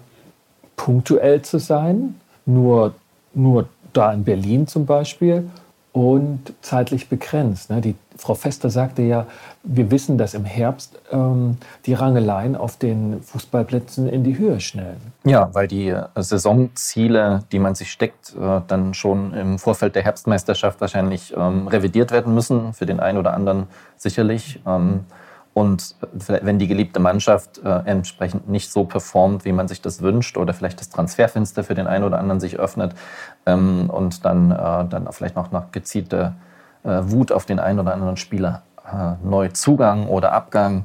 punktuell zu sein, nur, nur da in Berlin zum Beispiel und zeitlich begrenzt. Ne? Die Frau Fester sagte ja, wir wissen, dass im Herbst ähm, die Rangeleien auf den Fußballplätzen in die Höhe schnellen. Ja, weil die äh, Saisonziele, die man sich steckt, äh, dann schon im Vorfeld der Herbstmeisterschaft wahrscheinlich ähm, revidiert werden müssen, für den einen oder anderen sicherlich. Ähm, und wenn die geliebte Mannschaft äh, entsprechend nicht so performt, wie man sich das wünscht, oder vielleicht das Transferfenster für den einen oder anderen sich öffnet ähm, und dann, äh, dann vielleicht noch nach gezielte äh, Wut auf den einen oder anderen Spieler neu Zugang oder Abgang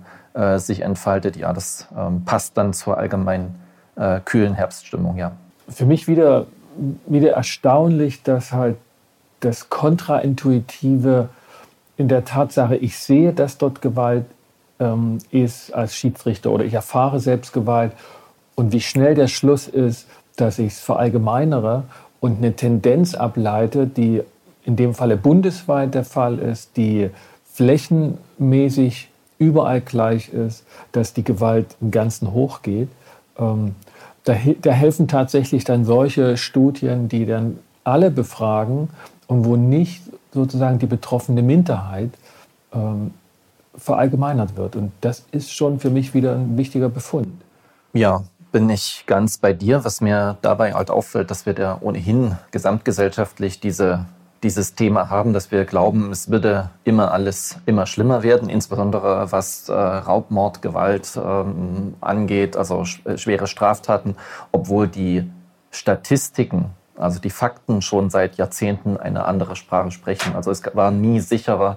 sich entfaltet, ja, das ähm, passt dann zur allgemeinen kühlen Herbststimmung, ja. Für mich wieder, wieder erstaunlich, dass halt das Kontraintuitive in der Tatsache, ich sehe, dass dort Gewalt ähm, ist als Schiedsrichter oder ich erfahre selbst Gewalt und wie schnell der Schluss ist, dass ich es verallgemeinere und eine Tendenz ableite, die in dem Falle bundesweit der Fall ist, die flächenmäßig überall gleich ist, dass die Gewalt im Ganzen hochgeht. Ähm, da, da helfen tatsächlich dann solche Studien, die dann alle befragen und wo nicht sozusagen die betroffene Minderheit ähm, verallgemeinert wird. Und das ist schon für mich wieder ein wichtiger Befund. Ja, bin ich ganz bei dir. Was mir dabei halt auffällt, dass wir da ohnehin gesamtgesellschaftlich diese, dieses Thema haben, dass wir glauben, es würde immer alles immer schlimmer werden, insbesondere was äh, Raubmord, Gewalt ähm, angeht, also schwere Straftaten, obwohl die Statistiken also die Fakten schon seit Jahrzehnten eine andere Sprache sprechen. Also es war nie sicherer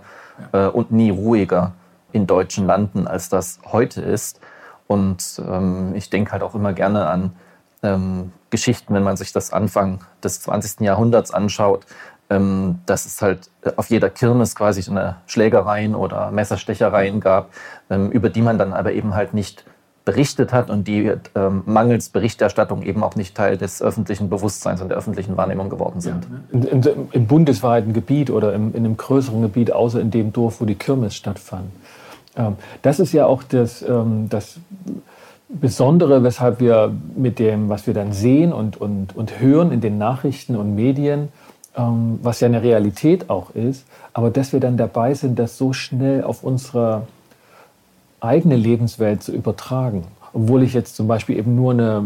äh, und nie ruhiger in deutschen Landen, als das heute ist. Und ähm, ich denke halt auch immer gerne an ähm, Geschichten, wenn man sich das Anfang des 20. Jahrhunderts anschaut, ähm, dass es halt auf jeder Kirmes quasi so eine Schlägereien oder Messerstechereien gab, ähm, über die man dann aber eben halt nicht berichtet hat und die ähm, mangels Berichterstattung eben auch nicht Teil des öffentlichen Bewusstseins und der öffentlichen Wahrnehmung geworden sind. Ja, in, in, Im bundesweiten Gebiet oder im, in einem größeren Gebiet, außer in dem Dorf, wo die Kirmes stattfand. Ähm, das ist ja auch das, ähm, das Besondere, weshalb wir mit dem, was wir dann sehen und, und, und hören in den Nachrichten und Medien, ähm, was ja eine Realität auch ist, aber dass wir dann dabei sind, das so schnell auf unsere eigene Lebenswelt zu übertragen. Obwohl ich jetzt zum Beispiel eben nur eine,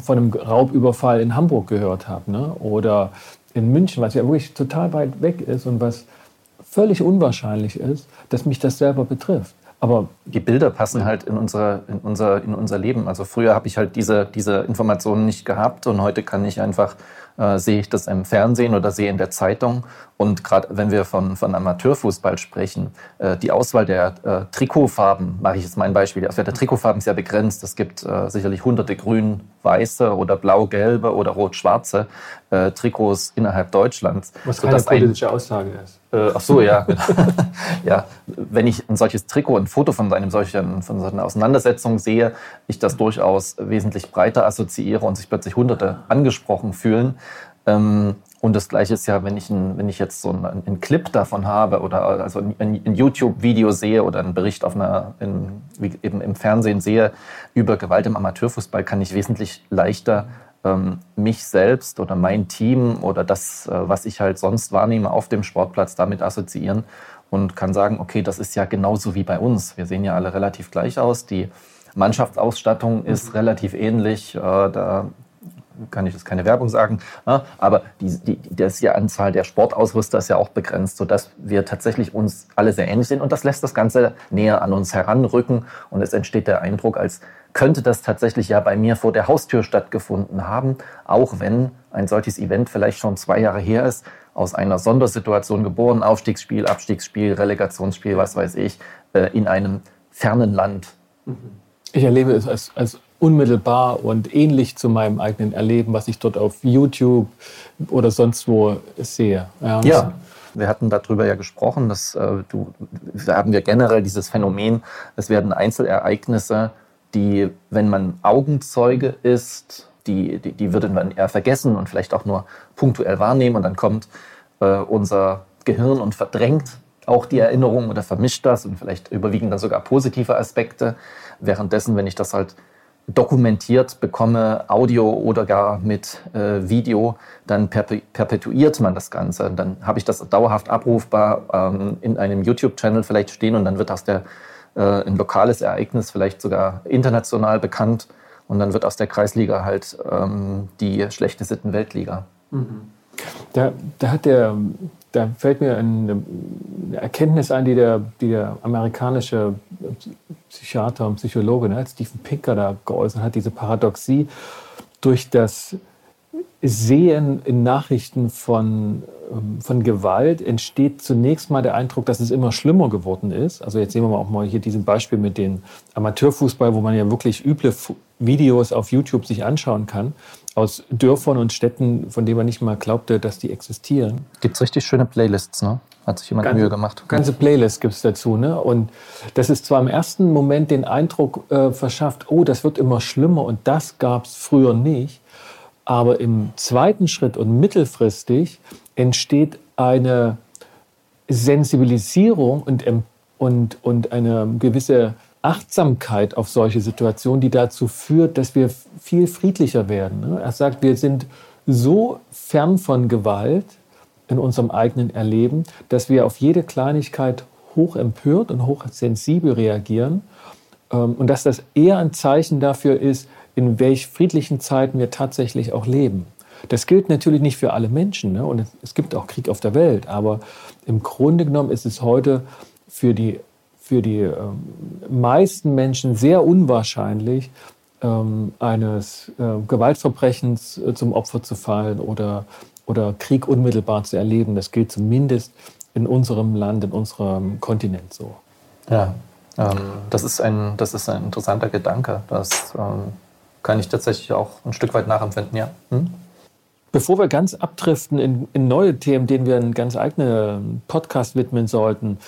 von einem Raubüberfall in Hamburg gehört habe ne? oder in München, was ja wirklich total weit weg ist und was völlig unwahrscheinlich ist, dass mich das selber betrifft. Aber die Bilder passen halt in unser, in unser, in unser Leben. Also früher habe ich halt diese, diese Informationen nicht gehabt und heute kann ich einfach äh, sehe ich das im Fernsehen oder sehe in der Zeitung. Und gerade wenn wir von, von Amateurfußball sprechen, äh, die Auswahl der äh, Trikotfarben, mache ich jetzt mein Beispiel, die Auswahl der Trikotfarben ist ja begrenzt. Es gibt äh, sicherlich hunderte grün, weiße oder blau-gelbe oder rot-schwarze äh, Trikots innerhalb Deutschlands. Was keine politische ein, Aussage ist. Äh, ach so, ja. ja. Wenn ich ein solches Trikot, ein Foto von, einem solchen, von so einer Auseinandersetzung sehe, ich das durchaus wesentlich breiter assoziiere und sich plötzlich Hunderte angesprochen fühlen. Ähm, und das Gleiche ist ja, wenn ich, ein, wenn ich jetzt so einen, einen Clip davon habe oder also ein, ein YouTube-Video sehe oder einen Bericht auf einer, in, eben im Fernsehen sehe über Gewalt im Amateurfußball, kann ich wesentlich leichter ähm, mich selbst oder mein Team oder das, äh, was ich halt sonst wahrnehme auf dem Sportplatz, damit assoziieren und kann sagen, okay, das ist ja genauso wie bei uns. Wir sehen ja alle relativ gleich aus. Die Mannschaftsausstattung ist relativ ähnlich. Äh, da kann ich jetzt keine Werbung sagen, ne? aber die, die, die Anzahl der Sportausrüster ist ja auch begrenzt, sodass wir tatsächlich uns alle sehr ähnlich sind und das lässt das Ganze näher an uns heranrücken und es entsteht der Eindruck, als könnte das tatsächlich ja bei mir vor der Haustür stattgefunden haben, auch wenn ein solches Event vielleicht schon zwei Jahre her ist, aus einer Sondersituation geboren, Aufstiegsspiel, Abstiegsspiel, Relegationsspiel, was weiß ich, äh, in einem fernen Land. Ich erlebe es als, als unmittelbar und ähnlich zu meinem eigenen Erleben, was ich dort auf YouTube oder sonst wo sehe. Ja, ja. wir hatten darüber ja gesprochen, dass äh, du, da haben wir generell dieses Phänomen, es werden Einzelereignisse, die, wenn man Augenzeuge ist, die, die, die würde man eher vergessen und vielleicht auch nur punktuell wahrnehmen und dann kommt äh, unser Gehirn und verdrängt auch die Erinnerung oder vermischt das und vielleicht überwiegen da sogar positive Aspekte. Währenddessen, wenn ich das halt dokumentiert bekomme, Audio oder gar mit äh, Video, dann perpetuiert man das Ganze. Dann habe ich das dauerhaft abrufbar ähm, in einem YouTube-Channel vielleicht stehen und dann wird aus der äh, ein lokales Ereignis vielleicht sogar international bekannt und dann wird aus der Kreisliga halt ähm, die schlechte Sitten-Weltliga. Mhm. Da, da hat der da fällt mir eine, Erkenntnis ein, die der, die der amerikanische Psychiater und Psychologe ne, Stephen Pinker da geäußert hat, diese Paradoxie durch das Sehen in Nachrichten von, ähm, von Gewalt entsteht zunächst mal der Eindruck, dass es immer schlimmer geworden ist. Also jetzt sehen wir auch mal hier diesen Beispiel mit dem Amateurfußball, wo man ja wirklich üble Videos auf YouTube sich anschauen kann aus Dörfern und Städten, von denen man nicht mal glaubte, dass die existieren. Gibt es richtig schöne Playlists, ne? Hat sich jemand ganze, Mühe gemacht. Ganze Playlists gibt es dazu, ne? Und das ist zwar im ersten Moment den Eindruck äh, verschafft, oh, das wird immer schlimmer und das gab es früher nicht. Aber im zweiten Schritt und mittelfristig entsteht eine Sensibilisierung und, und, und eine gewisse Achtsamkeit auf solche Situationen, die dazu führt, dass wir viel friedlicher werden. Ne? Er sagt, wir sind so fern von Gewalt in unserem eigenen Erleben, dass wir auf jede Kleinigkeit hoch empört und hoch sensibel reagieren ähm, und dass das eher ein Zeichen dafür ist, in welch friedlichen Zeiten wir tatsächlich auch leben. Das gilt natürlich nicht für alle Menschen ne? und es gibt auch Krieg auf der Welt, aber im Grunde genommen ist es heute für die für die ähm, meisten Menschen sehr unwahrscheinlich, ähm, eines äh, Gewaltverbrechens äh, zum Opfer zu fallen oder, oder Krieg unmittelbar zu erleben. Das gilt zumindest in unserem Land, in unserem Kontinent so. Ja, ähm, das, ist ein, das ist ein interessanter Gedanke. Das ähm, kann ich tatsächlich auch ein Stück weit nachempfinden, ja. Hm? Bevor wir ganz abdriften in, in neue Themen, denen wir einen ganz eigenen Podcast widmen sollten,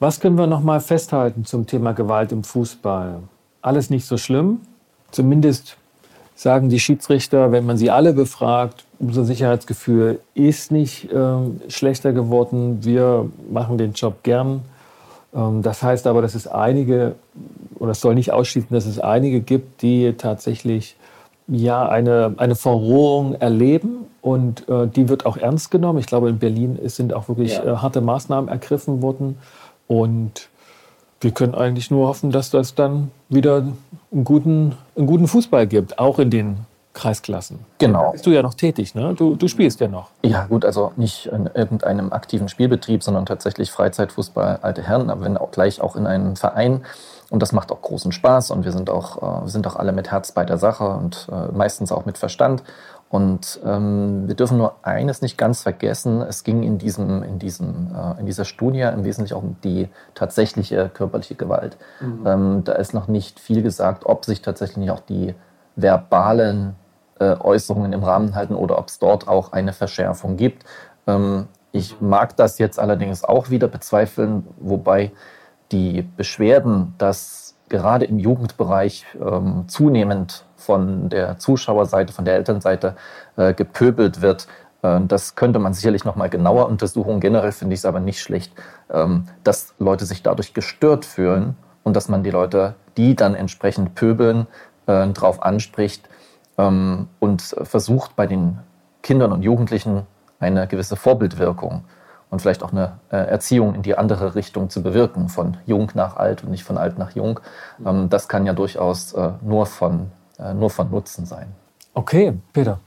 was können wir noch mal festhalten zum Thema Gewalt im Fußball? Alles nicht so schlimm. Zumindest sagen die Schiedsrichter, wenn man sie alle befragt, unser Sicherheitsgefühl ist nicht ähm, schlechter geworden. Wir machen den Job gern. Ähm, das heißt aber, dass es einige, oder es soll nicht ausschließen, dass es einige gibt, die tatsächlich ja eine, eine Verrohung erleben und äh, die wird auch ernst genommen. Ich glaube, in Berlin sind auch wirklich ja. äh, harte Maßnahmen ergriffen worden. Und wir können eigentlich nur hoffen, dass das dann wieder einen guten, einen guten Fußball gibt, auch in den Kreisklassen. Genau. Da bist du ja noch tätig, ne? Du, du spielst ja noch. Ja, gut, also nicht in irgendeinem aktiven Spielbetrieb, sondern tatsächlich Freizeitfußball, alte Herren, aber wenn auch gleich auch in einem Verein. Und das macht auch großen Spaß und wir sind auch, äh, wir sind auch alle mit Herz bei der Sache und äh, meistens auch mit Verstand. Und ähm, wir dürfen nur eines nicht ganz vergessen. Es ging in, diesem, in, diesem, äh, in dieser Studie im Wesentlichen auch um die tatsächliche körperliche Gewalt. Mhm. Ähm, da ist noch nicht viel gesagt, ob sich tatsächlich auch die verbalen Äußerungen im Rahmen halten oder ob es dort auch eine Verschärfung gibt. Ähm, ich mag das jetzt allerdings auch wieder bezweifeln, wobei die Beschwerden, dass gerade im Jugendbereich ähm, zunehmend von der Zuschauerseite, von der Elternseite äh, gepöbelt wird. Äh, das könnte man sicherlich noch mal genauer untersuchen. Generell finde ich es aber nicht schlecht, ähm, dass Leute sich dadurch gestört fühlen und dass man die Leute, die dann entsprechend pöbeln, äh, darauf anspricht, ähm, und versucht bei den Kindern und Jugendlichen eine gewisse Vorbildwirkung und vielleicht auch eine äh, Erziehung in die andere Richtung zu bewirken, von jung nach alt und nicht von alt nach jung. Ähm, das kann ja durchaus äh, nur, von, äh, nur von Nutzen sein. Okay, Peter.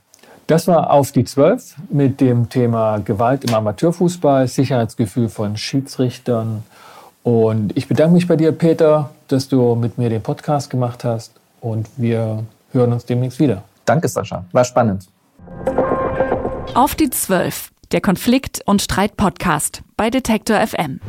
Das war auf die 12 mit dem Thema Gewalt im Amateurfußball, Sicherheitsgefühl von Schiedsrichtern. Und ich bedanke mich bei dir, Peter, dass du mit mir den Podcast gemacht hast. Und wir hören uns demnächst wieder. Danke, Sascha. War spannend. Auf die 12, der Konflikt- und Streit-Podcast bei Detektor FM.